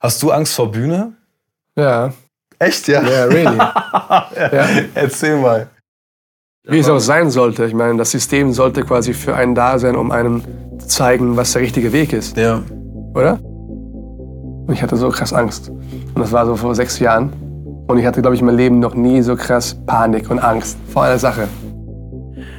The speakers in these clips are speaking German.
Hast du Angst vor Bühne? Ja. Echt, ja? Ja, really. ja. Erzähl mal. Wie es auch sein sollte. Ich meine, das System sollte quasi für einen da sein, um einem zu zeigen, was der richtige Weg ist. Ja. Oder? Und ich hatte so krass Angst. Und das war so vor sechs Jahren. Und ich hatte, glaube ich, in meinem Leben noch nie so krass Panik und Angst vor einer Sache.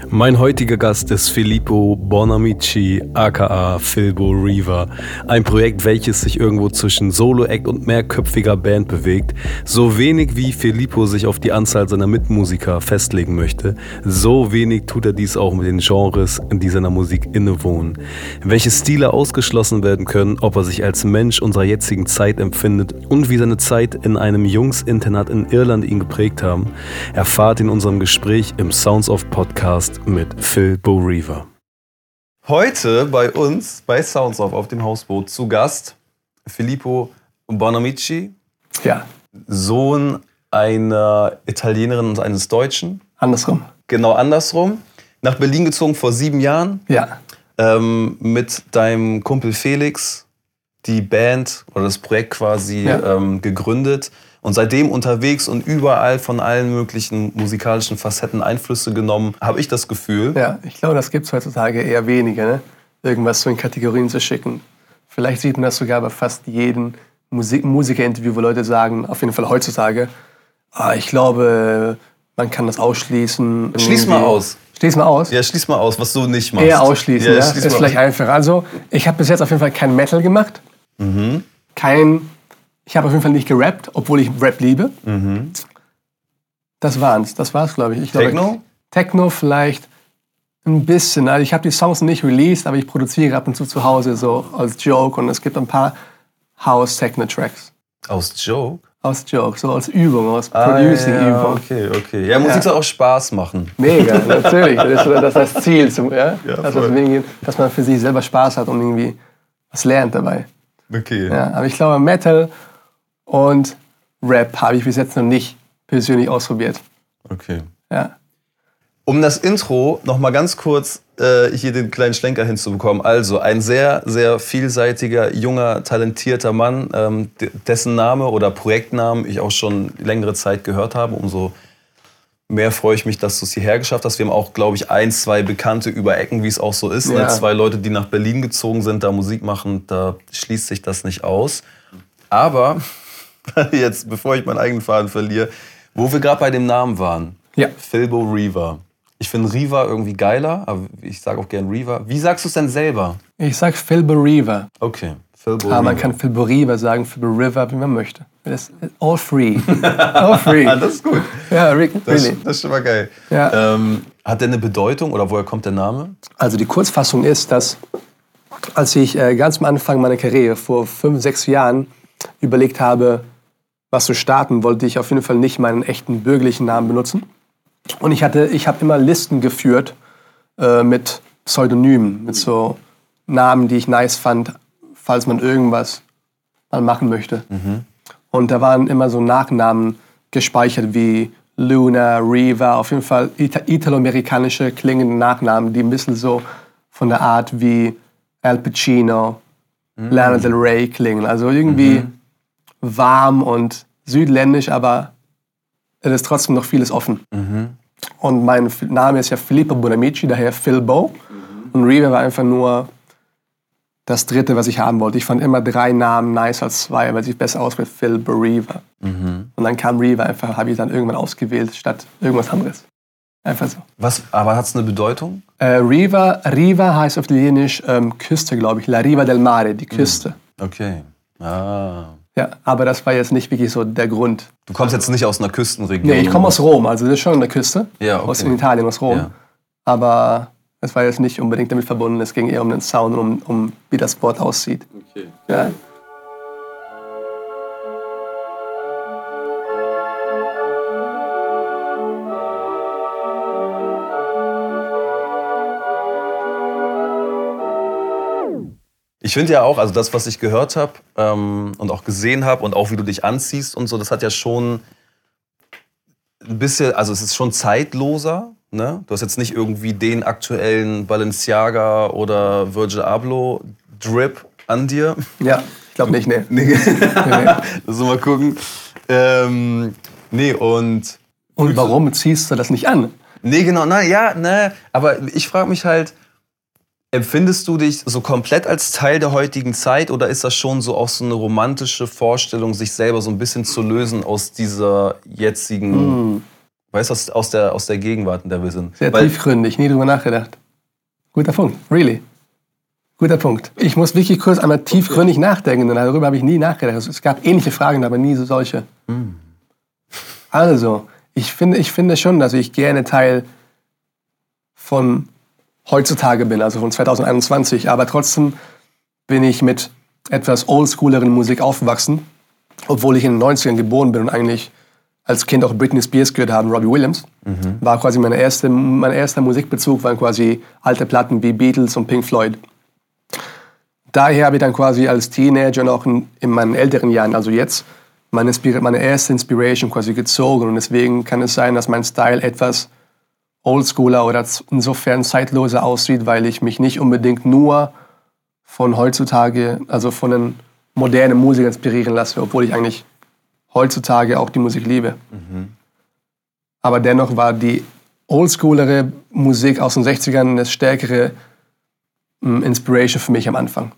Mein heutiger Gast ist Filippo Bonamici, aka Philbo Reaver. Ein Projekt, welches sich irgendwo zwischen Solo-Act und mehrköpfiger Band bewegt. So wenig wie Filippo sich auf die Anzahl seiner Mitmusiker festlegen möchte, so wenig tut er dies auch mit den Genres, die seiner Musik innewohnen. Welche Stile ausgeschlossen werden können, ob er sich als Mensch unserer jetzigen Zeit empfindet und wie seine Zeit in einem Jungsinternat in Irland ihn geprägt haben, erfahrt in unserem Gespräch im Sounds of Podcast mit Phil Bo-Reaver. Heute bei uns, bei Sounds of auf dem Hausboot, zu Gast Filippo Bonamici. Ja. Sohn einer Italienerin und eines Deutschen. Andersrum. Genau andersrum. Nach Berlin gezogen vor sieben Jahren. Ja. Ähm, mit deinem Kumpel Felix die Band oder das Projekt quasi ja. ähm, gegründet und seitdem unterwegs und überall von allen möglichen musikalischen Facetten Einflüsse genommen, habe ich das Gefühl. Ja, ich glaube, das gibt es heutzutage eher weniger, ne? irgendwas so in Kategorien zu schicken. Vielleicht sieht man das sogar bei fast jedem Musik Musikerinterview, wo Leute sagen, auf jeden Fall heutzutage, ah, ich glaube, man kann das ausschließen. Schließ mal aus. Schließ mal aus. Ja, schließ mal aus, was du nicht machst. Eher ausschließen, ja. ja. Ist vielleicht einfacher. Also, ich habe bis jetzt auf jeden Fall kein Metal gemacht. Mhm. Kein ich habe auf jeden Fall nicht gerappt, obwohl ich Rap liebe. Mhm. Das war's, das war's, glaube ich. ich. Techno? Glaube, Techno vielleicht ein bisschen. Also ich habe die Songs nicht released, aber ich produziere ab und zu zu Hause so als Joke und es gibt ein paar House-Techno-Tracks. Aus Joke? Aus Joke, so als Übung, als ah, Producing-Übung. Ja, okay, okay. Ja, Musik ja. soll auch Spaß machen. Mega, natürlich. Das ist das, das Ziel, zum, ja? ja das ist dass man für sich selber Spaß hat und irgendwie was lernt dabei. Okay. Ja, aber ich glaube, Metal und Rap habe ich bis jetzt noch nicht persönlich ausprobiert. Okay. Ja. Um das Intro noch mal ganz kurz äh, hier den kleinen Schlenker hinzubekommen. Also ein sehr, sehr vielseitiger, junger, talentierter Mann, ähm, dessen Name oder Projektnamen ich auch schon längere Zeit gehört habe. Umso mehr freue ich mich, dass du es hierher geschafft hast. Wir haben auch, glaube ich, ein, zwei Bekannte über Ecken, wie es auch so ist. Ne? Ja. Ne? Zwei Leute, die nach Berlin gezogen sind, da Musik machen, da schließt sich das nicht aus. Aber jetzt, bevor ich meinen eigenen Faden verliere, wo wir gerade bei dem Namen waren. Ja. Philbo Reaver. Ich finde Riva irgendwie geiler, aber ich sage auch gern Reaver. Wie sagst du es denn selber? Ich sag Philbo Reaver. Okay. Philbo aber man kann Philbo Reaver sagen, Philbo River, wie man möchte. Das all free. all free. ah, das ist gut. Ja, really. Das, das ist schon mal geil. Ja. Ähm, hat der eine Bedeutung oder woher kommt der Name? Also die Kurzfassung ist, dass als ich äh, ganz am Anfang meiner Karriere vor fünf, sechs Jahren überlegt habe, was zu starten, wollte ich auf jeden Fall nicht meinen echten bürgerlichen Namen benutzen. Und ich hatte, ich habe immer Listen geführt äh, mit Pseudonymen, mit so Namen, die ich nice fand, falls man irgendwas mal machen möchte. Mhm. Und da waren immer so Nachnamen gespeichert wie Luna, Riva, auf jeden Fall italoamerikanische klingende Nachnamen, die ein bisschen so von der Art wie Al Pacino, mhm. Lana Del Rey klingen. Also irgendwie mhm warm und südländisch, aber es ist trotzdem noch vieles offen. Mhm. Und mein Name ist ja Filippo Bonamici, daher Philbo. Mhm. Und Riva war einfach nur das dritte, was ich haben wollte. Ich fand immer drei Namen nice als zwei, weil sich besser aus mit Phil Riva. Mhm. Und dann kam Riva einfach, habe ich dann irgendwann ausgewählt, statt irgendwas anderes. Einfach so. Was, aber hat es eine Bedeutung? Äh, Riva, Riva heißt auf Italienisch ähm, Küste, glaube ich. La Riva del Mare, die Küste. Okay. Ah. Ja, aber das war jetzt nicht wirklich so der Grund. Du kommst jetzt nicht aus einer Küstenregion? Nee, ich komme aus Rom, also das ist schon an der Küste. Ja, okay. Aus Italien, aus Rom. Ja. Aber es war jetzt nicht unbedingt damit verbunden, es ging eher um den Sound und um, um wie das Board aussieht. Okay. Ja. Ich finde ja auch, also das, was ich gehört habe ähm, und auch gesehen habe und auch wie du dich anziehst und so, das hat ja schon ein bisschen, also es ist schon zeitloser. Ne? Du hast jetzt nicht irgendwie den aktuellen Balenciaga oder Virgil Abloh Drip an dir. Ja, glaube nicht, nee. Nee. Lass mal gucken. Ähm, nee, und. Und warum ziehst du das nicht an? Nee, genau, na ja, ne. Aber ich frage mich halt, empfindest du dich so komplett als Teil der heutigen Zeit oder ist das schon so auch so eine romantische Vorstellung, sich selber so ein bisschen zu lösen aus dieser jetzigen, Mm. weißt du, aus der, aus der Gegenwart, in der wir sind? Sehr Weil, tiefgründig, nie drüber nachgedacht. Guter Punkt, really. Guter Punkt. Ich muss wirklich kurz einmal tiefgründig nachdenken, denn darüber habe ich nie nachgedacht. Es gab ähnliche Fragen, aber nie so solche. Also, ich finde, ich finde schon, dass ich gerne Teil von heutzutage bin, also von 2021, aber trotzdem bin ich mit etwas oldschooleren Musik aufgewachsen, obwohl ich in den 90ern geboren bin und eigentlich als Kind auch Britney Spears gehört habe, Robbie Williams. War quasi meine erste, mein erster Musikbezug, waren quasi alte Platten wie Beatles und Pink Floyd. Daher habe ich dann quasi als Teenager und auch in, in meinen älteren Jahren, also jetzt, meine, meine erste Inspiration quasi gezogen. Und deswegen kann es sein, dass mein Style etwas oldschooler oder insofern zeitloser aussieht, weil ich mich nicht unbedingt nur von heutzutage, also von den modernen Musikern inspirieren lasse, obwohl ich eigentlich heutzutage auch die Musik liebe. Aber dennoch war die oldschoolere Musik aus den 60ern eine stärkere mm, Inspiration für mich am Anfang.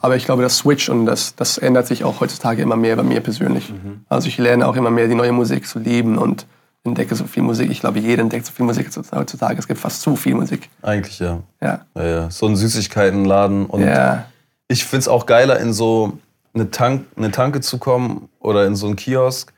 Aber ich glaube, das Switch und das, das ändert sich auch heutzutage immer mehr bei mir persönlich. Also ich lerne auch immer mehr die neue Musik zu lieben und entdecke so viel Musik. Ich glaube, jeder entdeckt so viel Musik heutzutage. Es gibt fast zu viel Musik. eigentlich ja. Ja. ja, ja. So ein Süßigkeitenladen und Ja. ich finde es auch geiler, in so eine, Tank, eine Tanke zu kommen oder in so einen Kiosk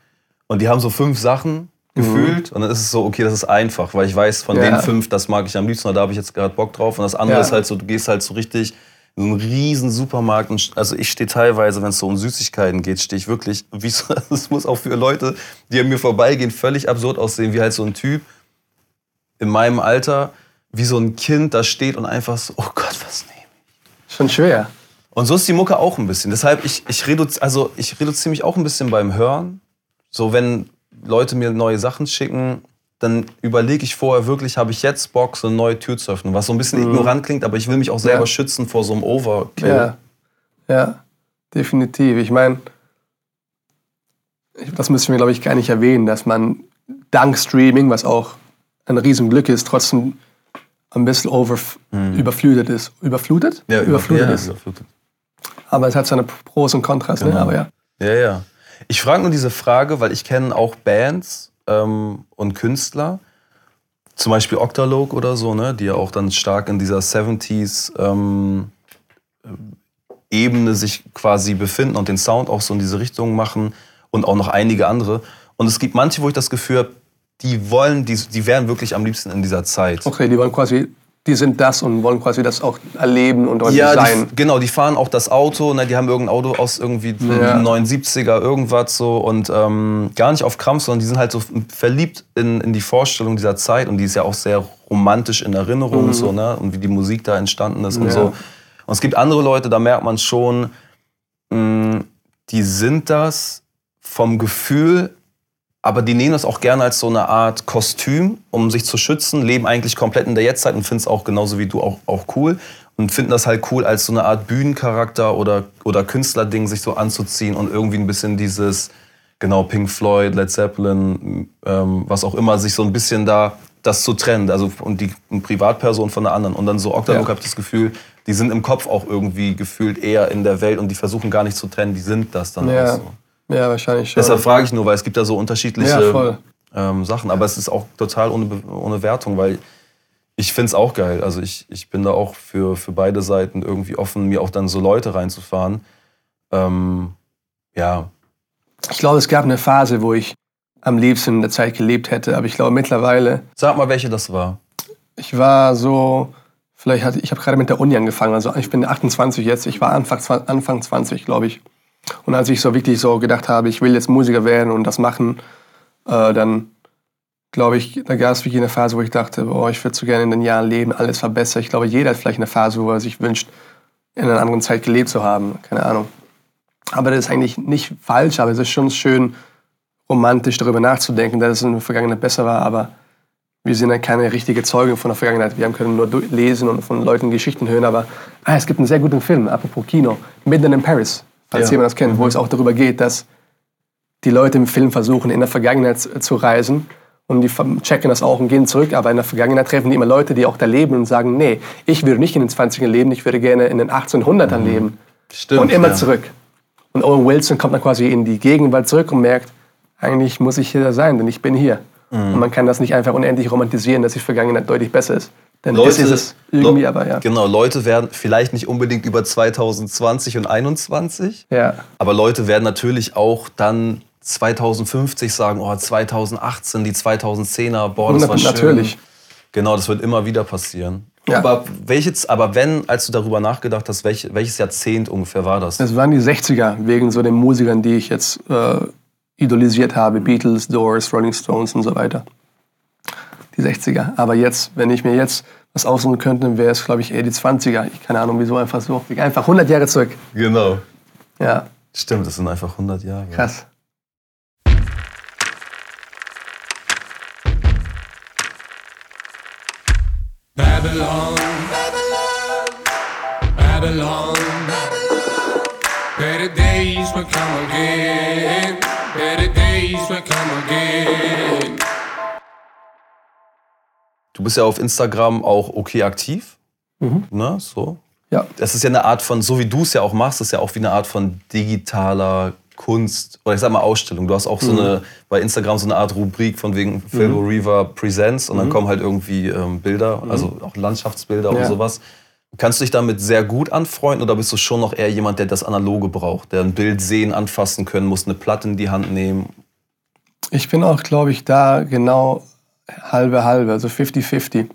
und die haben so fünf Sachen gefühlt und dann ist es so, okay, das ist einfach, weil ich weiß, von Ja. den fünf, das mag ich am liebsten da habe ich jetzt gerade Bock drauf und das andere ist halt so, du gehst halt so richtig so einen riesen Supermarkt und also ich stehe teilweise, wenn es so um Süßigkeiten geht, stehe ich wirklich, wie so, das muss auch für Leute, die an mir vorbeigehen, völlig absurd aussehen, wie halt so ein Typ in meinem Alter, wie so ein Kind da steht und einfach so, oh Gott, was nehme ich? Schon schwer. Und so ist die Mucke auch ein bisschen. Deshalb, ich, ich, reduzi also ich reduziere mich auch ein bisschen beim Hören. So, wenn Leute mir neue Sachen schicken, dann überlege ich vorher wirklich, habe ich jetzt Bock, so eine neue Tür zu öffnen. Was so ein bisschen ignorant klingt, aber ich will mich auch selber Ja. schützen vor so einem Overkill. Ja, ja, definitiv. Ich meine, ich- das müssen wir, glaube ich, gar nicht erwähnen, dass man dank Streaming, was auch ein Riesenglück ist, trotzdem ein bisschen over, überflutet ist. Überflutet? Ja, überflutet ja, ist. überflutet. Aber es hat seine Pros und Kontras, ne? Genau. Aber ja. Ja, ja. Ich frage nur diese Frage, weil ich kenne auch Bands ähm, und Künstler, zum Beispiel Octalogue oder so, ne, die ja auch dann stark in dieser 70s ähm, äh, Ebene sich quasi befinden und den Sound auch so in diese Richtung machen und auch noch einige andere. Und es gibt manche, wo ich das Gefühl habe, die wollen, die, die wären wirklich am liebsten in dieser Zeit. Okay, die wollen quasi, die sind das und wollen quasi das auch erleben und dort Ja, sein. die, genau, die fahren auch das Auto, ne, die haben irgendein Auto aus irgendwie Ja. den 79er, irgendwas so und ähm, gar nicht auf Krampf, sondern die sind halt so verliebt in, in die Vorstellung dieser Zeit und die ist ja auch sehr romantisch in Erinnerung so, ne, und wie die Musik da entstanden ist und Mhm. Ja. so. Und es gibt andere Leute, da merkt man schon, mh, die sind das vom Gefühl, aber die nehmen das auch gerne als so eine Art Kostüm, um sich zu schützen, leben eigentlich komplett in der Jetztzeit und finden es auch genauso wie du auch, auch cool und finden das halt cool als so eine Art Bühnencharakter oder, oder Künstlerding, sich so anzuziehen und irgendwie ein bisschen dieses, genau, Pink Floyd, Led Zeppelin, ähm, was auch immer, sich so ein bisschen da das zu trennen, also und die eine Privatperson von der anderen und dann so Octalook Ja. habe ich das Gefühl, die sind im Kopf auch irgendwie gefühlt eher in der Welt und die versuchen gar nicht zu trennen, die sind das dann auch Ja, so. Ja, wahrscheinlich schon. Deshalb frage ich nur, weil es gibt ja so unterschiedliche Ja, ähm, Sachen. Aber es ist auch total ohne, Be- ohne Wertung, weil ich finde es auch geil. Also ich, ich bin da auch für, für beide Seiten irgendwie offen, mir auch dann so Leute reinzufahren. Ähm, ja, Ich glaube, es gab eine Phase, wo ich am liebsten in der Zeit gelebt hätte, aber ich glaube mittlerweile, sag mal, welche das war. ich war so, vielleicht hatte ich habe gerade mit der Uni angefangen, also ich bin 28 jetzt, ich war Anfang, Anfang 20, glaube ich. Und als ich so wirklich so gedacht habe, ich will jetzt Musiker werden und das machen, äh, dann glaube ich, da gab es wirklich eine Phase, wo ich dachte, boah, ich würde so gerne in den Jahren leben, alles war besser. Ich glaube, jeder hat vielleicht eine Phase, wo er sich wünscht, in einer anderen Zeit gelebt zu haben, keine Ahnung. Aber das ist eigentlich nicht falsch, aber es ist schon schön, romantisch darüber nachzudenken, dass es in der Vergangenheit besser war, aber wir sind ja keine richtige Zeugen von der Vergangenheit. Wir können nur lesen und von Leuten Geschichten hören, aber ah, es gibt einen sehr guten Film, apropos Kino, Midnight in Paris falls Ja. jemand das kennt, wo es auch darüber geht, dass die Leute im Film versuchen, in der Vergangenheit zu- reisen und die checken das auch und gehen zurück, aber in der Vergangenheit treffen die immer Leute, die auch da leben und sagen, nee, ich würde nicht in den 20ern leben, ich würde gerne in den 1800ern leben. Stimmt, und immer ja. zurück. Und Owen Wilson kommt dann quasi in die Gegenwart zurück und merkt, eigentlich muss ich hier sein, denn ich bin hier. Mhm. Und man kann das nicht einfach unendlich romantisieren, dass die Vergangenheit deutlich besser ist. Das Leute, ist es irgendwie, Leu- aber ja. Genau, Leute werden vielleicht nicht unbedingt über 2020 und 2021, ja. aber Leute werden natürlich auch dann 2050 sagen, oh, 2018, die 2010er, boah, das war schön. Natürlich. Genau, das wird immer wieder passieren. Ja. Aber, welches, aber wenn, als du darüber nachgedacht hast, welch, welches Jahrzehnt ungefähr war das? Das waren die 60er, wegen so den Musikern, die ich jetzt äh, idolisiert habe. Beatles, Doors, Rolling Stones und so weiter. Die 60er. Aber jetzt, wenn ich mir jetzt was aussuchen könnte, wäre es, glaube ich, eher die 20er. Ich keine Ahnung, wieso einfach so. Einfach 100 Jahre zurück. Genau. Ja, Stimmt, das sind einfach 100 Jahre. krass. Babylon, Babylon, Better days will come again. Better days will come again. Du bist ja auf Instagram auch okay aktiv. Mhm. Ne, so. Ja, Das ist ja eine Art von, so wie du es ja auch machst, ist ja auch wie eine Art von digitaler Kunst oder ich sag mal Ausstellung. Du hast auch so eine bei Instagram so eine Art Rubrik von wegen Philbo Reaver Presents und dann kommen halt irgendwie ähm, Bilder, also auch Landschaftsbilder und Ja. sowas. Kannst du dich damit sehr gut anfreunden oder bist du schon noch eher jemand, der das Analoge braucht, der ein Bild sehen, anfassen können muss, eine Platte in die Hand nehmen? ich bin auch, glaube ich, da genau halbe halbe, also 50-50.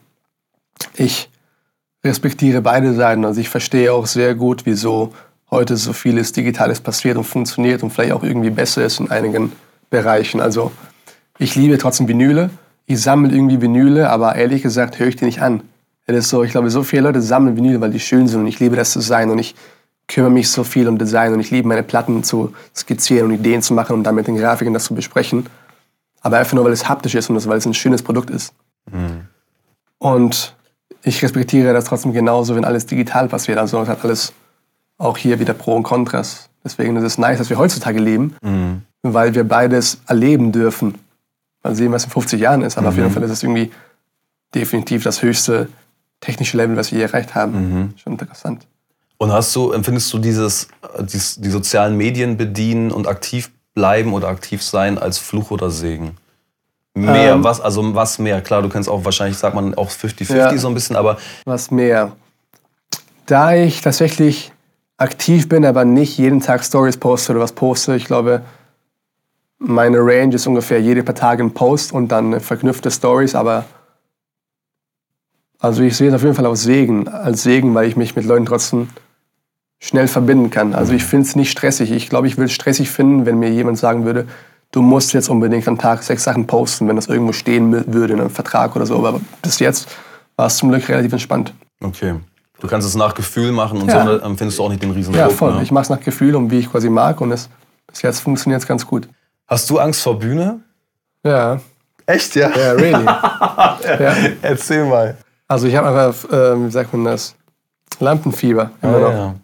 Ich respektiere beide Seiten. Also ich verstehe auch sehr gut, wieso heute so vieles Digitales passiert und funktioniert und vielleicht auch irgendwie besser ist in einigen Bereichen. Also ich liebe trotzdem Vinyle. Ich sammle irgendwie Vinyle, aber ehrlich gesagt höre ich die nicht an. Es ist so, ich glaube, so viele Leute sammeln Vinyle, weil die schön sind und ich liebe das Design und ich kümmere mich so viel um Design und ich liebe meine Platten zu skizzieren und Ideen zu machen und dann mit den Grafikern das zu besprechen. Aber einfach nur, weil es haptisch ist und weil es ein schönes Produkt ist. Und ich respektiere das trotzdem genauso, wenn alles digital passiert. Also es hat alles auch hier wieder Pro und Kontras. Deswegen ist es nice, dass wir heutzutage leben, weil wir beides erleben dürfen. Mal sehen, was in 50 Jahren ist, aber auf jeden Fall ist es irgendwie definitiv das höchste technische Level, was wir hier erreicht haben. Schon interessant. Und hast du, empfindest du dieses, äh, dies, die sozialen Medien bedienen und aktiv bleiben oder aktiv sein als Fluch oder Segen? Mehr, Ähm. was, also was mehr? Klar, du kennst auch wahrscheinlich, sagt man auch 50-50 Ja. so ein bisschen, aber Was mehr? Da ich tatsächlich aktiv bin, aber nicht jeden Tag Stories poste oder was poste, ich glaube, meine Range ist ungefähr jede paar Tage ein Post und dann verknüpfte Stories, aber also ich sehe es auf jeden Fall als Segen, als Segen, weil ich mich mit Leuten trotzdem schnell verbinden kann. Also ich finde es nicht stressig. Ich glaube, ich will es stressig finden, wenn mir jemand sagen würde, du musst jetzt unbedingt am Tag sechs Sachen posten, wenn das irgendwo stehen würde in einem Vertrag oder so. Aber bis jetzt war es zum Glück relativ entspannt. okay. Du kannst es nach Gefühl machen und Ja. so empfindest du auch nicht den riesen Ja, Druck. voll. Ne? Ich mache es nach Gefühl und wie ich quasi mag und es, bis jetzt funktioniert es ganz gut. Hast du Angst vor Bühne? Ja, Echt, ja? ja, really. ja. Erzähl mal. Also ich habe einfach, äh, wie sagt man das, Lampenfieber immer noch. Ah, ja.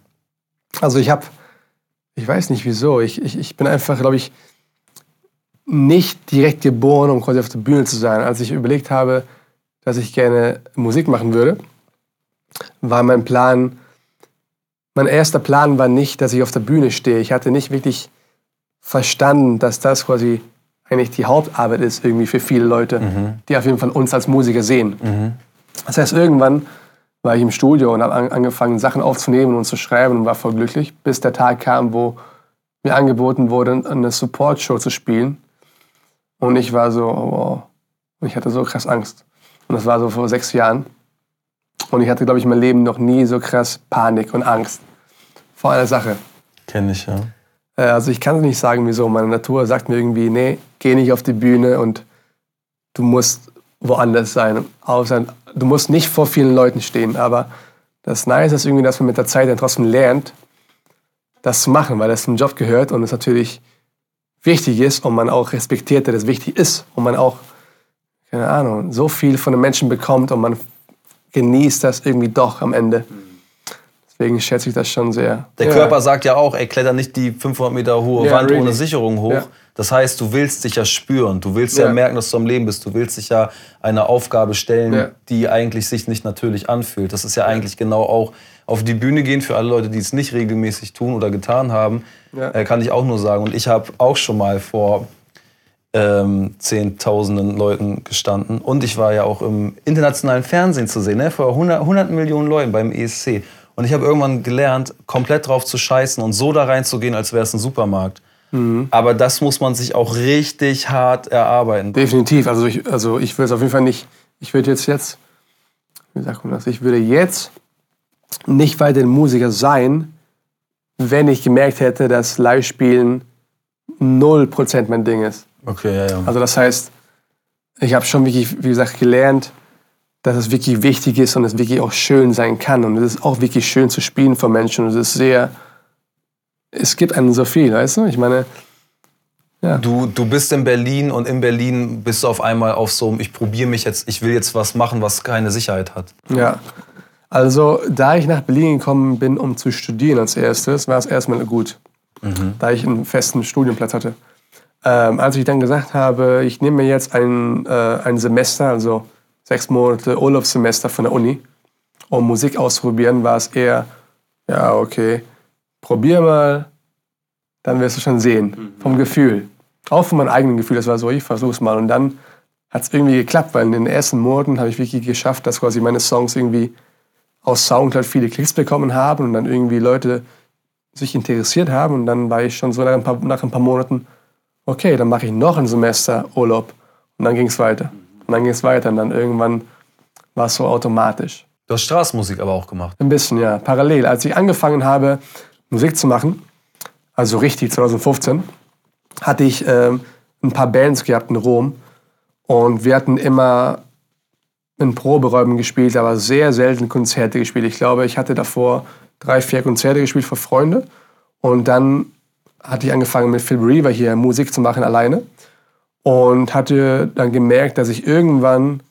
Also ich habe, ich weiß nicht wieso, ich, ich, ich bin einfach, glaube ich, nicht direkt geboren, um quasi auf der Bühne zu sein. Als ich überlegt habe, dass ich gerne Musik machen würde, war mein Plan, mein erster Plan war nicht, dass ich auf der Bühne stehe. Ich hatte nicht wirklich verstanden, dass das quasi eigentlich die Hauptarbeit ist irgendwie für viele Leute, die auf jeden Fall uns als Musiker sehen. Das heißt, irgendwann war ich im Studio und habe an, angefangen, Sachen aufzunehmen und zu schreiben und war voll glücklich, bis der Tag kam, wo mir angeboten wurde, eine Support-Show zu spielen. Und ich war so, oh, wow. Und ich hatte so krass Angst. Und das war so vor sechs Jahren. Und ich hatte, glaube ich, in meinem Leben noch nie so krass Panik und Angst vor einer Sache. Kenn ich, ja. Äh, Also ich kann nicht sagen, wieso. Meine Natur sagt mir irgendwie, nee, geh nicht auf die Bühne und du musst woanders sein. Außer, du musst nicht vor vielen Leuten stehen. Aber das Nice ist irgendwie, dass man mit der Zeit dann trotzdem lernt, das zu machen, weil das zum Job gehört und es natürlich wichtig ist und man auch respektiert, dass es wichtig ist und man auch, keine Ahnung, so viel von den Menschen bekommt und man genießt das irgendwie doch am Ende. Deswegen schätze ich das schon sehr. Der ja. Körper sagt ja auch, ey, kletter nicht die 500 Meter hohe Ja, Wand really. ohne Sicherung hoch. Ja. Das heißt, du willst dich ja spüren. Du willst ja. Ja. merken, dass du am Leben bist. Du willst dich ja einer Aufgabe stellen, Ja. die eigentlich sich nicht natürlich anfühlt. Das ist ja eigentlich genau auch auf die Bühne gehen für alle Leute, die es nicht regelmäßig tun oder getan haben. Äh, kann ich auch nur sagen. Und ich habe auch schon mal vor ähm, zehntausenden Leuten gestanden. Und ich war ja auch im internationalen Fernsehen zu sehen, ne? vor 100, 100 Millionen Leuten beim ESC. Und ich habe irgendwann gelernt, komplett drauf zu scheißen und so da reinzugehen, als wäre es ein Supermarkt. Aber das muss man sich auch richtig hart erarbeiten. Definitiv. Also ich, also ich würde es auf jeden Fall nicht. Ich würde jetzt jetzt, wie sagt man das? Ich würde jetzt nicht weiter Musiker sein, wenn ich gemerkt hätte, dass Live-Spielen 0% mein Ding ist. Okay, ja, ja. Also das heißt, ich habe schon wirklich, wie gesagt, gelernt, dass es wirklich wichtig ist und es wirklich auch schön sein kann. Und es ist auch wirklich schön zu spielen für Menschen. Und es ist sehr, es gibt einem so viel, weißt du? Ich meine, Du, du bist in Berlin und in Berlin bist du auf einmal auf so, einem, ich probiere mich jetzt, ich will jetzt was machen, was keine Sicherheit hat. Ja. Also, da ich nach Berlin gekommen bin, um zu studieren als erstes, war es erstmal gut, da ich einen festen Studienplatz hatte. Ähm, als ich dann gesagt habe, ich nehme mir jetzt ein, äh, ein Semester, also sechs Monate Urlaubssemester von der Uni, um Musik auszuprobieren, war es eher, ja, okay, probier mal, dann wirst du schon sehen, vom Gefühl. Auch von meinem eigenen Gefühl, das war so, ich versuch's mal. Und dann hat es irgendwie geklappt, weil in den ersten Monaten habe ich wirklich geschafft, dass quasi meine Songs irgendwie aus Soundcloud viele Klicks bekommen haben und dann irgendwie Leute sich interessiert haben. Und dann war ich schon so nach ein paar, nach ein paar Monaten, okay, dann mache ich noch ein Semester Urlaub. Und dann ging es weiter. Und dann ging es weiter. Und dann irgendwann war es so automatisch. Du hast Straßenmusik aber auch gemacht. Ein bisschen, ja. Parallel. Als ich angefangen habe, Musik zu machen, also richtig 2015, hatte ich ähm, ein paar Bands gehabt in Rom. Und wir hatten immer in Proberäumen gespielt, aber sehr selten Konzerte gespielt. Ich glaube, ich hatte davor drei, vier Konzerte gespielt für Freunde. Und dann hatte ich angefangen mit Phil Reaver hier Musik zu machen alleine. Und hatte dann gemerkt, dass ich irgendwann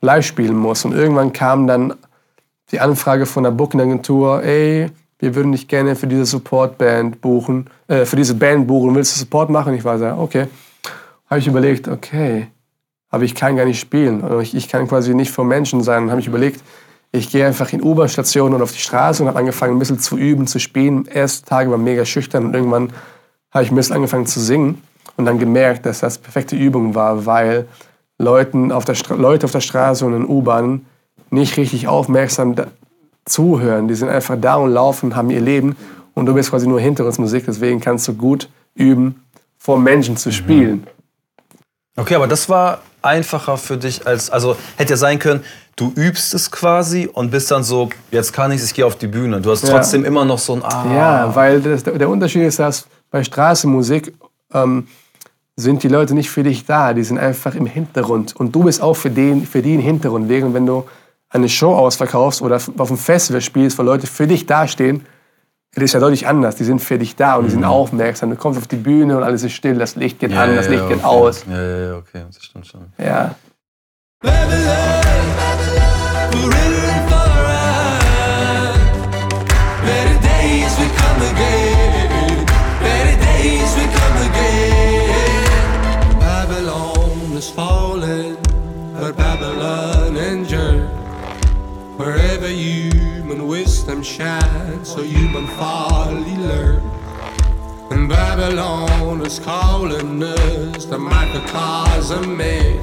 live spielen muss. Und irgendwann kam dann die Anfrage von der Booking-Agentur, ey, wir würden dich gerne für diese Support-Band buchen, äh, für diese Band buchen, willst du Support machen? Ich war so, okay. Habe ich überlegt, okay, aber ich kann gar nicht spielen. Oder Ich, ich kann quasi nicht vor Menschen sein. Und habe ich überlegt, ich gehe einfach in U-Bahn-Stationen und auf die Straße und habe angefangen, ein bisschen zu üben, zu spielen. Erste Tage war mega schüchtern und irgendwann habe ich ein bisschen angefangen zu singen und dann gemerkt, dass das perfekte Übung war, weil Leuten auf der Leute auf der Straße und in U-Bahnen nicht richtig aufmerksam zuhören. Die sind einfach da und laufen, haben ihr Leben und du bist quasi nur Hintergrundmusik. Deswegen kannst du gut üben, vor Menschen zu spielen. Okay, aber das war einfacher für dich als, also hätte ja sein können, du übst es quasi und bist dann so, jetzt kann ich ich gehe auf die Bühne. Du hast Ja. trotzdem immer noch so ein Ah. Ja, weil das, der Unterschied ist, dass bei Straßenmusik ähm, sind die Leute nicht für dich da, die sind einfach im Hintergrund. Und du bist auch für, den, für die im Hintergrund. Während wenn du eine Show ausverkaufst oder auf einem Festival spielst, wo Leute für dich dastehen, das ist ja deutlich anders. Die sind für dich da und die sind aufmerksam. Du kommst auf die Bühne und alles ist still, das Licht geht an, das Licht geht okay. aus. Ja, ja, ja, okay, das stimmt schon. Ja. Better days will come again. Better days will come Wherever human wisdom shines, so human folly learn. And Babylon is calling us, the microcosm man,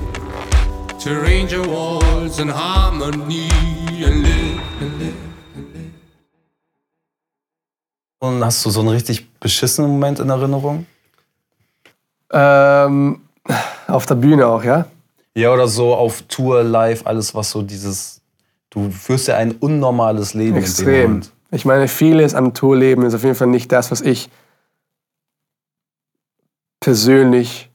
to range walls in harmony and live and live. Und hast du so einen richtig beschissenen Moment in Erinnerung? Ähm, auf der Bühne auch, ja? Ja, oder so auf Tour, live, alles, was so dieses. Du führst ja ein unnormales Leben Extrem. Ich meine, vieles am Tourleben ist auf jeden Fall nicht das, was ich persönlich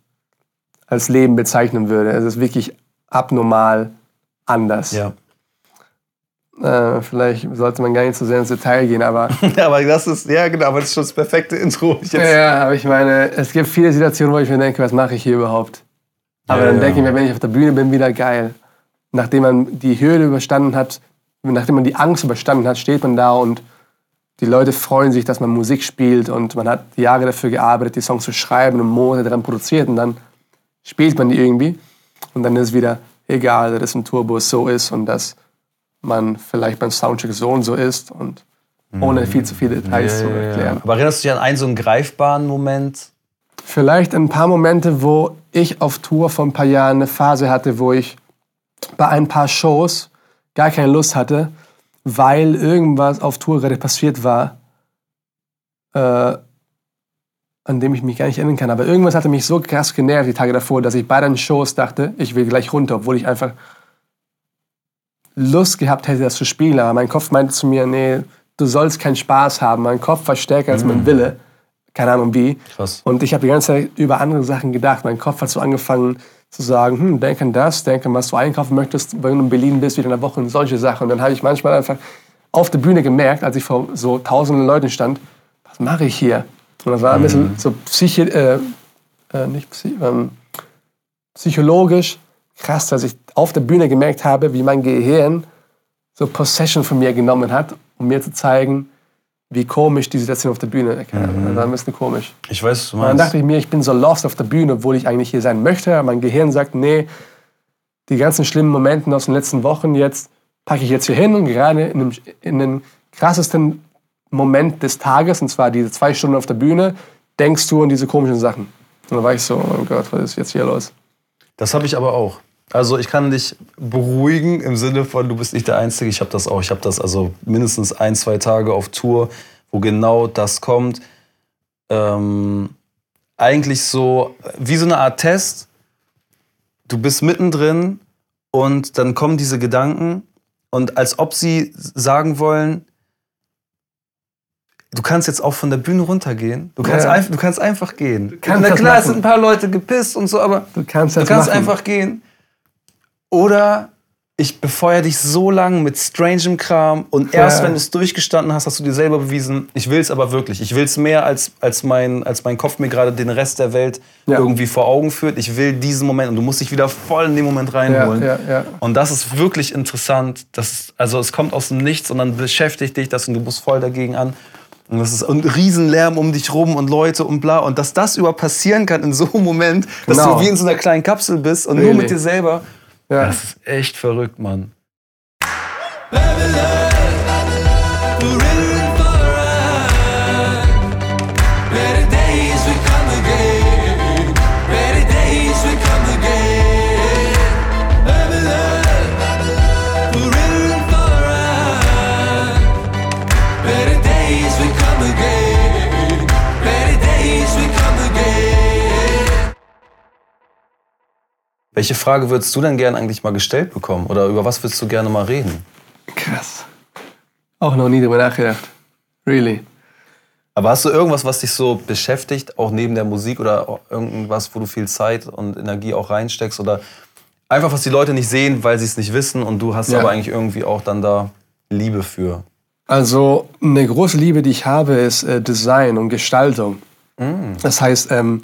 als Leben bezeichnen würde. Es ist wirklich abnormal anders. Ja. Äh, vielleicht sollte man gar nicht so sehr ins Detail gehen, aber aber das ist, ja genau, aber das ist schon das perfekte Intro. Ich jetzt, ja, aber ich meine, es gibt viele Situationen, wo ich mir denke, was mache ich hier überhaupt? Aber Ja, dann ja. denke ich mir, wenn ich auf der Bühne bin, wieder geil. Nachdem man die Hürde überstanden hat, nachdem man die Angst überstanden hat, steht man da und die Leute freuen sich, dass man Musik spielt und man hat Jahre dafür gearbeitet, die Songs zu schreiben und Monate daran produziert und dann spielt man die irgendwie und dann ist es wieder egal, dass ein Tourbus so ist und dass man vielleicht beim Soundcheck so und so ist und ohne viel zu viele Details zu erklären. Aber erinnerst du dich an einen so einen greifbaren Moment? Vielleicht ein paar Momente, wo ich auf Tour vor ein paar Jahren eine Phase hatte, wo ich bei ein paar Shows gar keine Lust hatte, weil irgendwas auf Tour gerade passiert war, äh, an dem ich mich gar nicht erinnern kann. Aber irgendwas hatte mich so krass genervt die Tage davor, dass ich bei den Shows dachte, ich will gleich runter, obwohl ich einfach Lust gehabt hätte, das zu spielen. Aber mein Kopf meinte zu mir, nee, du sollst keinen Spaß haben. Mein Kopf war stärker als mein Wille. Keine Ahnung wie. Krass. Und ich habe die ganze Zeit über andere Sachen gedacht. Mein Kopf hat so angefangen zu sagen, hm, denk an das, denk an, was du einkaufen möchtest, wenn du in Berlin bist, wieder in der Woche und solche Sachen. Und dann habe ich manchmal einfach auf der Bühne gemerkt, als ich vor so tausenden Leuten stand, was mache ich hier? Und das war ein bisschen so psychi äh, äh, nicht psy ähm, psychologisch krass, dass ich auf der Bühne gemerkt habe, wie mein Gehirn so Possession von mir genommen hat, um mir zu zeigen, wie komisch die Situation auf der Bühne. Das war ein bisschen komisch. Ich weiß, was du Und dann meinst. dachte ich mir, ich bin so lost auf der Bühne, obwohl ich eigentlich hier sein möchte. Aber mein Gehirn sagt, nee, die ganzen schlimmen Momente aus den letzten Wochen jetzt packe ich jetzt hier hin und gerade in, dem, in den krassesten Moment des Tages, und zwar diese zwei Stunden auf der Bühne, denkst du an diese komischen Sachen. Und dann war ich so, oh Gott, was ist jetzt hier los? Das habe ich aber auch. Also ich kann dich beruhigen im Sinne von, du bist nicht der Einzige. Ich habe das auch. Ich habe das also mindestens ein, zwei Tage auf Tour, wo genau das kommt. Ähm, eigentlich so wie so eine Art Test. Du bist mittendrin und dann kommen diese Gedanken und als ob sie sagen wollen, du kannst jetzt auch von der Bühne runtergehen. Du kannst, Ja. einfach, du kannst einfach gehen. kannst Na klar, es machen. sind ein paar Leute gepisst und so, aber Du kannst Du kannst machen. einfach gehen. Oder ich befeuere dich so lang mit strangem Kram und erst Ja. wenn du es durchgestanden hast, hast du dir selber bewiesen, ich will es aber wirklich. Ich will es mehr, als, als, mein, als mein Kopf mir gerade den Rest der Welt Ja. irgendwie vor Augen führt. Ich will diesen Moment und du musst dich wieder voll in den Moment reinholen. ja. Und das ist wirklich interessant. Das ist, also es kommt aus dem Nichts und dann beschäftigt dich das und du musst voll dagegen an. Und das ist ein Riesenlärm um dich rum und Leute und bla. Und dass das überhaupt passieren kann in so einem Moment, dass Genau. du wie in so einer kleinen Kapsel bist und nur Really. mit dir selber. Ja. Das ist echt verrückt, Mann. Better days will come again. Welche Frage würdest du denn gern eigentlich mal gestellt bekommen? Oder über was würdest du gerne mal reden? Krass. Auch noch nie drüber nachgedacht. Really. Aber hast du irgendwas, was dich so beschäftigt, auch neben der Musik oder irgendwas, wo du viel Zeit und Energie auch reinsteckst? Oder einfach, was die Leute nicht sehen, weil sie es nicht wissen und du hast Ja. aber eigentlich irgendwie auch dann da Liebe für? Also eine große Liebe, die ich habe, ist äh, Design und Gestaltung. Das heißt, ähm,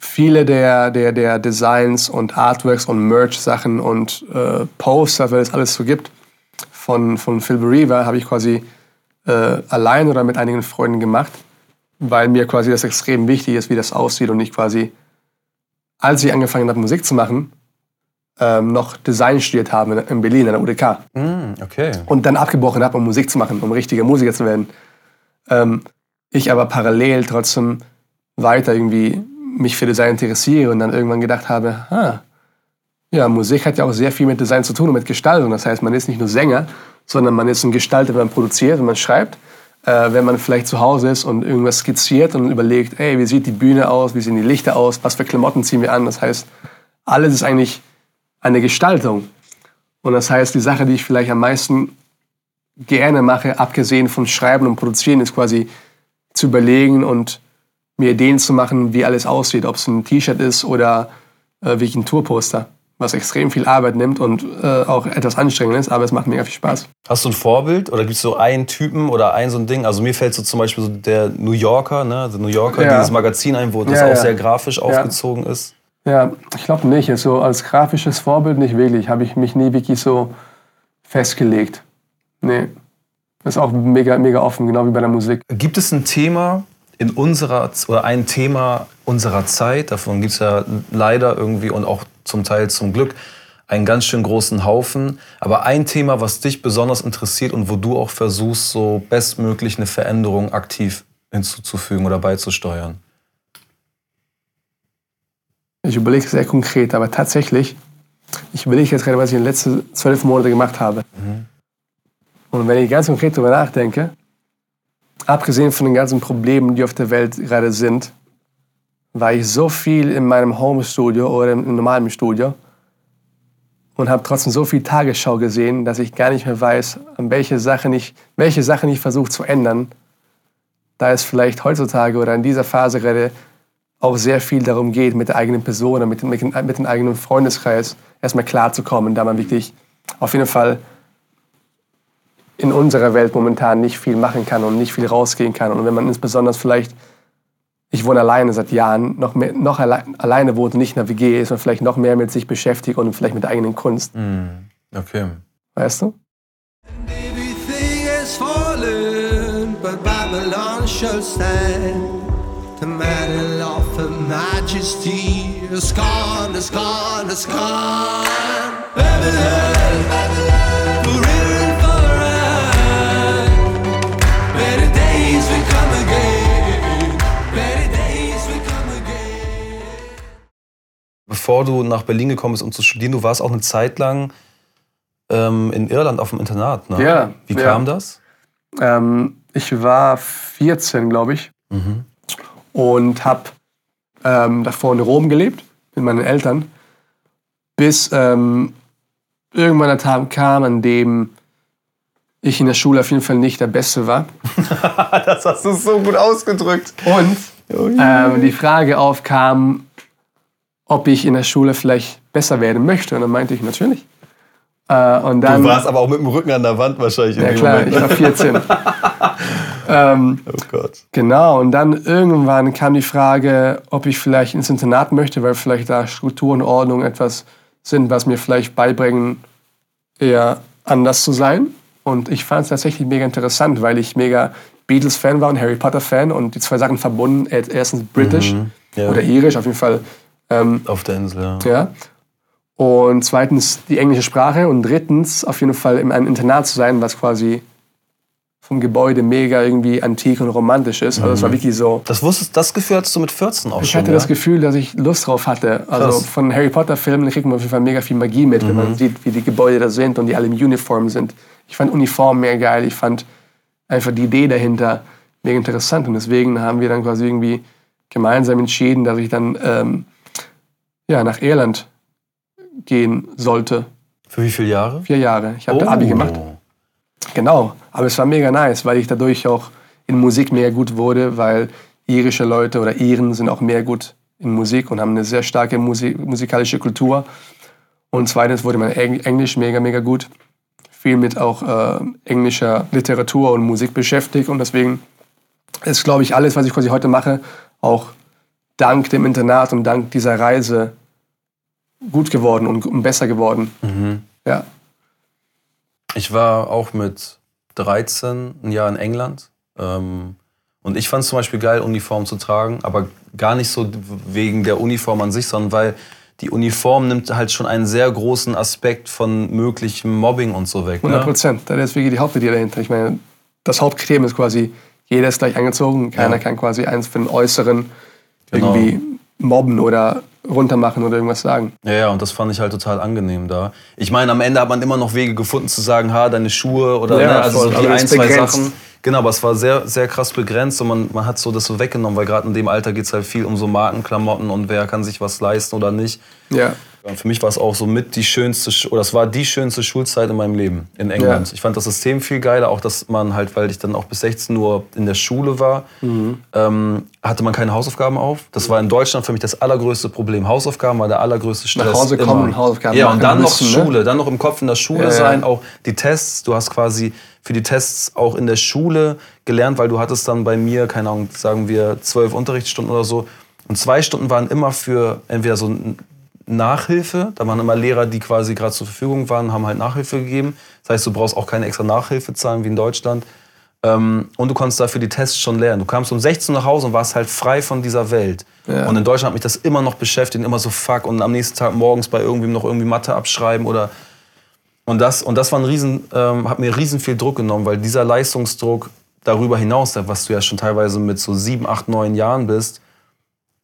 viele der, der, der Designs und Artworks und Merch-Sachen und äh, Poster, weil es alles so gibt, von, von Phil Beriva habe ich quasi äh, allein oder mit einigen Freunden gemacht, weil mir quasi das extrem wichtig ist, wie das aussieht und ich quasi, als ich angefangen habe, Musik zu machen, ähm, noch Design studiert habe in, in Berlin, an der UDK Hm, okay. und dann abgebrochen habe, um Musik zu machen, um richtiger Musiker zu werden. Ähm, ich aber parallel trotzdem weiter irgendwie mich für Design interessiere und dann irgendwann gedacht habe, ah, ja, Musik hat ja auch sehr viel mit Design zu tun und mit Gestaltung. Das heißt, man ist nicht nur Sänger, sondern man ist ein Gestalter, wenn man produziert, wenn man schreibt. Äh, wenn man vielleicht zu Hause ist und irgendwas skizziert und überlegt, ey, wie sieht die Bühne aus, wie sehen die Lichter aus, was für Klamotten ziehen wir an. Das heißt, alles ist eigentlich eine Gestaltung. Und das heißt, die Sache, die ich vielleicht am meisten gerne mache, abgesehen von Schreiben und Produzieren, ist quasi zu überlegen und mir Ideen zu machen, wie alles aussieht. Ob es ein T-Shirt ist oder äh, wie ein Tourposter. Was extrem viel Arbeit nimmt und äh, auch etwas anstrengend ist, aber es macht mega viel Spaß. Hast du ein Vorbild oder gibt es so einen Typen oder ein so ein Ding? Also mir fällt so zum Beispiel so der New Yorker, ne? The New Yorker, Ja. dieses Magazin ein, wo das Ja, auch ja. sehr grafisch aufgezogen ist. Ja, ich glaube nicht. So als grafisches Vorbild nicht wirklich. Habe ich mich nie wirklich so festgelegt. Nee. ist auch mega, mega offen, genau wie bei der Musik. Gibt es ein Thema in unserer oder ein Thema unserer Zeit, davon gibt es ja leider irgendwie und auch zum Teil zum Glück einen ganz schön großen Haufen, aber ein Thema, was dich besonders interessiert und wo du auch versuchst, so bestmöglich eine Veränderung aktiv hinzuzufügen oder beizusteuern? Ich überlege sehr konkret, aber tatsächlich, ich überlege jetzt gerade, was ich in den letzten zwölf Monaten gemacht habe. Und wenn ich ganz konkret darüber nachdenke, abgesehen von den ganzen Problemen, die auf der Welt gerade sind, war ich so viel in meinem Home-Studio oder im normalen Studio und habe trotzdem so viel Tagesschau gesehen, dass ich gar nicht mehr weiß, welche Sachen ich, welche Sachen ich versuche zu ändern. Da es vielleicht heutzutage oder in dieser Phase gerade auch sehr viel darum geht, mit der eigenen Person oder mit, mit, mit dem eigenen Freundeskreis erstmal klarzukommen, da man wirklich auf jeden Fall in unserer Welt momentan nicht viel machen kann und nicht viel rausgehen kann. Und wenn man insbesondere vielleicht, ich wohne alleine seit Jahren, noch, mehr, noch alle, alleine wohnt und nicht in der WG, ist man vielleicht noch mehr mit sich beschäftigt und vielleicht mit der eigenen Kunst. Okay. Weißt du? Everything is fallen, but Babylon shall stand. The mantle of her majesty is gone, is gone, is gone. Babylon, Babylon, Bevor du nach Berlin gekommen bist, um zu studieren, du warst auch eine Zeit lang ähm, in Irland auf dem Internat, ne? Ja, Wie ja. kam das? Ähm, ich war 14, glaube ich, Mhm. und habe ähm, davor in Rom gelebt mit meinen Eltern, bis ähm, irgendwann der Tag kam, an dem ich in der Schule auf jeden Fall nicht der Beste war. das hast du so gut ausgedrückt. Und ähm, die Frage aufkam, ob ich in der Schule vielleicht besser werden möchte. Und dann meinte ich natürlich. Äh, und dann, Du warst aber auch mit dem Rücken an der Wand wahrscheinlich in ja klar, Moment. ich war 14. ähm, oh Gott. Genau, und dann irgendwann kam die Frage, ob ich vielleicht ins Internat möchte, weil vielleicht da Struktur und Ordnung etwas sind, was mir vielleicht beibringen, eher anders zu sein. Und ich fand es tatsächlich mega interessant, weil ich mega Beatles-Fan war und Harry Potter-Fan und die zwei Sachen verbunden. Er- Erstens British ja. oder Irisch, auf jeden Fall. Ähm, Auf der Insel, ja. ja. Und zweitens die englische Sprache und drittens auf jeden Fall in einem Internat zu sein, was quasi vom Gebäude mega irgendwie antik und romantisch ist. Also es war wirklich so. Das, wusstest, das Gefühl hattest du mit 14 auch Ich schon, hatte ja? das Gefühl, dass ich Lust drauf hatte. Also Krass. von Harry Potter Filmen kriegt man auf jeden Fall mega viel Magie mit, wenn Mhm. man sieht, wie die Gebäude da sind und die alle im Uniform sind. Ich fand Uniformen mehr geil. Ich fand einfach die Idee dahinter mega interessant. Und deswegen haben wir dann quasi irgendwie gemeinsam entschieden, dass ich dann ähm, ja, nach Irland gehen sollte. Für wie viele Jahre? Vier Jahre. Ich habe Oh. Abi gemacht. Genau, aber es war mega nice, weil ich dadurch auch in Musik mehr gut wurde, weil irische Leute oder Iren sind auch mehr gut in Musik und haben eine sehr starke Musik, musikalische Kultur. Und zweitens wurde mein Eng- Englisch mega, mega gut. Viel mit auch äh, englischer Literatur und Musik beschäftigt und deswegen ist, glaube ich, alles, was ich quasi heute mache, auch dank dem Internat und dank dieser Reise gut geworden und, besser geworden. Ja. Ich war auch mit 13 ein Jahr in England. Ähm, und ich fand es zum Beispiel geil, Uniform zu tragen, aber gar nicht so wegen der Uniform an sich, sondern weil die Uniform nimmt halt schon einen sehr großen Aspekt von möglichem Mobbing und so weg. 100 Ne? Prozent. Da ist wirklich die Hauptidee dahinter. Ich meine, das Hauptkriterium ist quasi, jeder ist gleich angezogen. Keiner Ja. kann quasi eins für den Äußeren Genau. irgendwie mobben oder runtermachen oder irgendwas sagen. Ja, ja, und das fand ich halt total angenehm da. Ich meine, am Ende hat man immer noch Wege gefunden zu sagen, ha, deine Schuhe oder Ja, ne, also voll, so die ein, zwei begrenzt. Sachen. Genau, aber es war sehr, sehr krass begrenzt und man, man hat so das so weggenommen, weil gerade in dem Alter geht es halt viel um so Markenklamotten und wer kann sich was leisten oder nicht. Ja. Und für mich war es auch so mit die schönste, Sch- oder es war die schönste Schulzeit in meinem Leben in England. Ja. Ich fand das System viel geiler, auch dass man halt, weil ich dann auch bis 16 Uhr in der Schule war, ähm, hatte man keine Hausaufgaben auf. Das war in Deutschland für mich das allergrößte Problem. Hausaufgaben war der allergrößte Stress. Hause kommen immer. und Hausaufgaben Ja, und dann noch müssen, ne? Schule, dann noch im Kopf in der Schule Ja, ja. sein, auch die Tests. Du hast quasi für die Tests auch in der Schule gelernt, weil du hattest dann bei mir, keine Ahnung, sagen wir zwölf Unterrichtsstunden oder so. Und zwei Stunden waren immer für entweder so ein Nachhilfe. Da waren immer Lehrer, die quasi gerade zur Verfügung waren, haben halt Nachhilfe gegeben. Das heißt, du brauchst auch keine extra Nachhilfe zahlen wie in Deutschland. Ähm, und du konntest dafür die Tests schon lernen. Du kamst um 16 Uhr nach Hause und warst halt frei von dieser Welt. Ja. Und in Deutschland hat mich das immer noch beschäftigt, immer so fuck und am nächsten Tag morgens bei irgendwem noch irgendwie Mathe abschreiben oder und das, und das war ein riesen, ähm, hat mir riesen viel Druck genommen, weil dieser Leistungsdruck darüber hinaus, was du ja schon teilweise mit so sieben, acht, neun Jahren bist,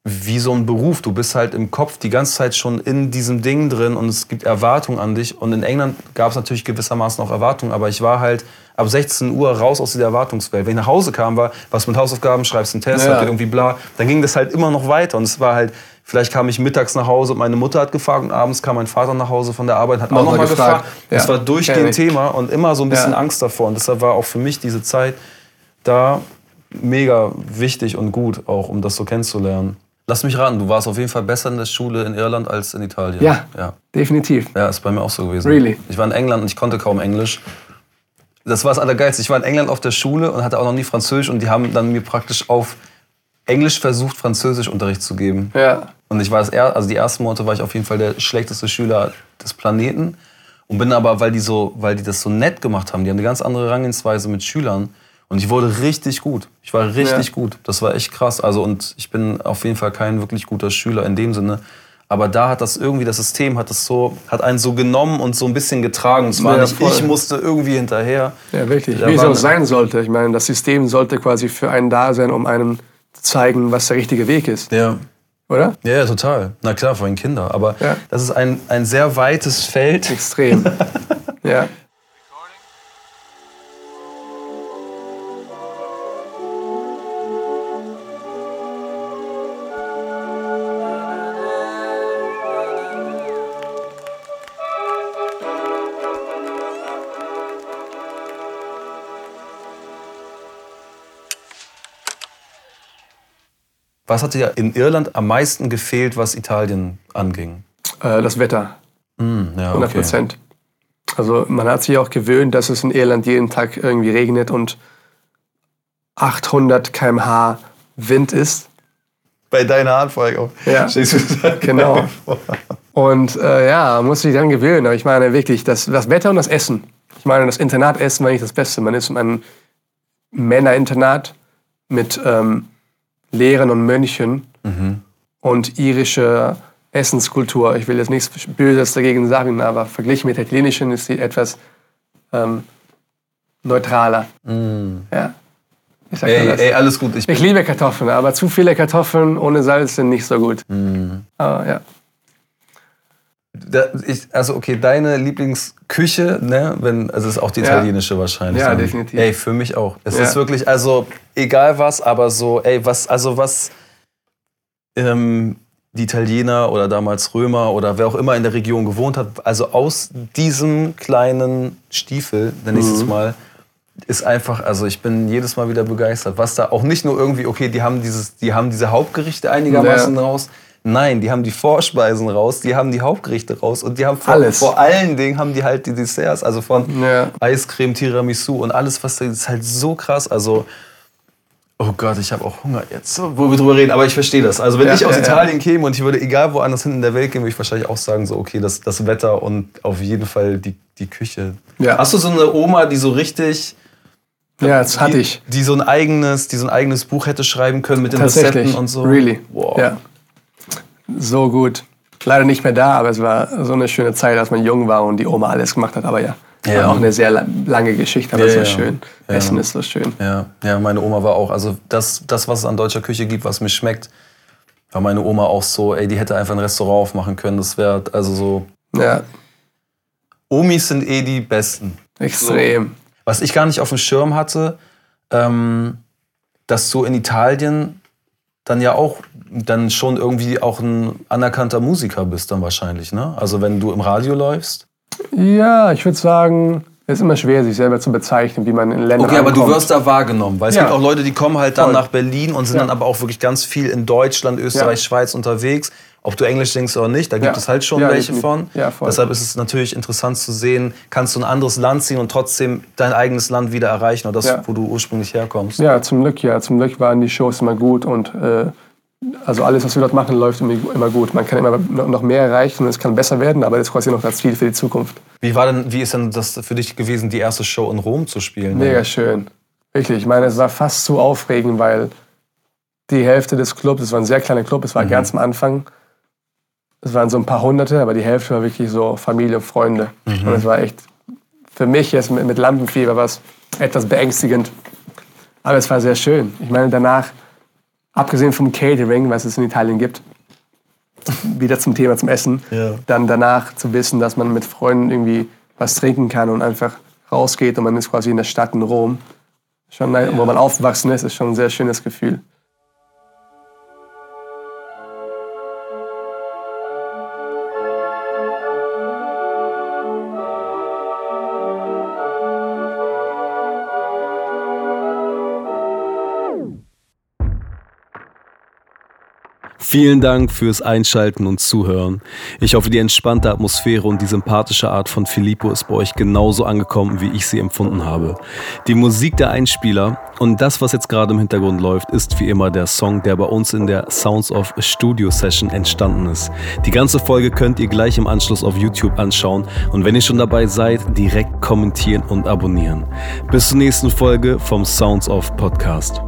wie so ein Beruf. Du bist halt im Kopf die ganze Zeit schon in diesem Ding drin und es gibt Erwartungen an dich. Und in England gab es natürlich gewissermaßen auch Erwartungen, aber ich war halt ab 16 Uhr raus aus dieser Erwartungswelt. Wenn ich nach Hause kam, war was mit Hausaufgaben, schreibst einen Test, Ja. irgendwie bla, dann ging das halt immer noch weiter. Und es war halt, vielleicht kam ich mittags nach Hause und meine Mutter hat gefragt und abends kam mein Vater nach Hause von der Arbeit, hat auch Nochmal noch mal gefragt. gefragt. Das Ja. war durchgehend. Thema und immer so ein bisschen Ja. Angst davor. Und deshalb war auch für mich diese Zeit da mega wichtig und gut, auch um das so kennenzulernen. Lass mich raten, du warst auf jeden Fall besser in der Schule in Irland als in Italien. Ja. Ja, Definitiv. ja ist bei mir auch so gewesen. Really? Ich war in England und ich konnte kaum Englisch. Das war das Allergeilste. Ich war in England auf der Schule und hatte auch noch nie Französisch und die haben dann mir praktisch auf Englisch versucht, Französischunterricht zu geben. Ja. Und ich war das er also die ersten Monate war ich auf jeden Fall der schlechteste Schüler des Planeten. Und bin aber, weil die, so, weil die das so nett gemacht haben, die haben eine ganz andere Herangehensweise mit Schülern. Und ich wurde richtig gut. Ich war richtig Ja. gut. Das war echt krass. Also, und ich bin auf jeden Fall kein wirklich guter Schüler in dem Sinne. Aber da hat das irgendwie, das System hat das so, hat einen so genommen und so ein bisschen getragen. Es war Ja, nicht, voll. ich musste irgendwie hinterher. Ja, wirklich. Da Wie es auch sein sollte. Ich meine, das System sollte quasi für einen da sein, um einem zu zeigen, was der richtige Weg ist. Ja. Oder? Ja, ja, total. Na klar, vor allem Kinder. Aber Ja. das ist ein, ein sehr weites Feld. Extrem. ja. Was hat dir in Irland am meisten gefehlt, was Italien anging? Äh, das Wetter. Hm, ja, 100 Prozent. Also man hat sich auch gewöhnt, dass es in Irland jeden Tag irgendwie regnet und 800 km/h Wind ist. Bei deiner Handfolge auch. Ja. Genau. Und äh, ja, man muss sich dann gewöhnen. Aber ich meine wirklich, das, das Wetter und das Essen. Ich meine, das Internatessen war nicht das Beste. Man ist in einem Männerinternat mit ähm, Lehrern und Mönchen und irische Essenskultur. Ich will jetzt nichts Böses dagegen sagen, aber verglichen mit der italienischen ist sie etwas ähm, neutraler. Ja. Ich Ey, ey, alles gut. Ich Ich liebe Kartoffeln, aber zu viele Kartoffeln ohne Salz sind nicht so gut. Aber ja. Da, ich, also okay, deine Lieblingsküche, ne, wenn, also es ist auch die Ja. italienische wahrscheinlich. Ja, ne? definitiv. Ey, für mich auch. Es Ja. ist wirklich, also egal was, aber so, ey, was, also was ähm, die Italiener oder damals Römer oder wer auch immer in der Region gewohnt hat, also aus diesem kleinen Stiefel, nenne ich es Mhm. mal, ist einfach, also ich bin jedes Mal wieder begeistert. Was da auch nicht nur irgendwie, okay, die haben dieses, die haben diese Hauptgerichte einigermaßen Ja. raus. Nein, die haben die Vorspeisen raus, die haben die Hauptgerichte raus und die haben vor, Alles. vor allen Dingen haben die halt die Desserts, also von Ja. Eiscreme, Tiramisu und alles, was da ist halt so krass. Also, oh Gott, ich habe auch Hunger jetzt, wo wir drüber reden, aber ich verstehe das. Also, wenn Ja, ich aus ja, ja. Italien käme und ich würde egal woanders hin in der Welt gehen, würde ich wahrscheinlich auch sagen, so, okay, das, das Wetter und auf jeden Fall die, die Küche. Ja. Hast du so eine Oma, die so richtig. Ja, das hatte die, ich. Die so ein eigenes, die so ein eigenes Buch hätte schreiben können mit den. Rezepten und so. Really. Wow. Ja. So gut. Leider nicht mehr da, aber es war so eine schöne Zeit, als man jung war und die Oma alles gemacht hat. Aber ja, Ja. auch eine sehr la- lange Geschichte, aber Ja, es war ja. schön. Ja. Essen ist so schön. Ja, ja, meine Oma war auch, also das, das, was es an deutscher Küche gibt, was mir schmeckt, war meine Oma auch so, ey, die hätte einfach ein Restaurant aufmachen können. Das wäre, also so, Ja, Omis sind eh die Besten. extrem. Was ich gar nicht auf dem Schirm hatte, ähm, dass du in Italien dann ja auch dann schon irgendwie auch ein anerkannter Musiker bist dann wahrscheinlich, ne? Also wenn du im Radio läufst. Ja, ich würde sagen, es ist immer schwer, sich selber zu bezeichnen, wie man in Ländern Okay, aber du wirst da wahrgenommen, weil es Ja. gibt auch Leute, die kommen halt dann Voll. nach Berlin und sind Ja. dann aber auch wirklich ganz viel in Deutschland, Österreich, Ja. Schweiz unterwegs. Ob du Englisch denkst oder nicht, da gibt es halt schon welche von. Deshalb ist es natürlich interessant zu sehen, kannst du ein anderes Land ziehen und trotzdem dein eigenes Land wieder erreichen oder das, wo du ursprünglich herkommst. Ja, zum Glück, ja. Zum Glück waren die Shows immer gut und äh, Also alles, was wir dort machen, läuft immer gut. Man kann immer noch mehr erreichen und es kann besser werden, aber das ist quasi noch das Ziel für die Zukunft. Wie, war denn, wie ist denn das für dich gewesen, die erste Show in Rom zu spielen? Mega schön. Wirklich. Ich meine, es war fast zu aufregend, weil die Hälfte des Clubs, es war ein sehr kleiner Club, es war ganz am Anfang. Es waren so ein paar Hunderte, aber die Hälfte war wirklich so Familie, Freunde. Und es war echt, für mich jetzt mit, mit Lampenfieber war es etwas beängstigend. Aber es war sehr schön. Ich meine, danach, abgesehen vom Catering, was es in Italien gibt, wieder zum Thema zum Essen, Ja. dann danach zu wissen, dass man mit Freunden irgendwie was trinken kann und einfach rausgeht und man ist quasi in der Stadt in Rom. Schon, wo man aufgewachsen ist, ist schon ein sehr schönes Gefühl. Vielen Dank fürs Einschalten und Zuhören. Ich hoffe, die entspannte Atmosphäre und die sympathische Art von Filippo ist bei euch genauso angekommen, wie ich sie empfunden habe. Die Musik der Einspieler und das, was jetzt gerade im Hintergrund läuft, ist wie immer der Song, der bei uns in der Sounds of Studio Session entstanden ist. Die ganze Folge könnt ihr gleich im Anschluss auf YouTube anschauen und wenn ihr schon dabei seid, direkt kommentieren und abonnieren. Bis zur nächsten Folge vom Sounds of Podcast.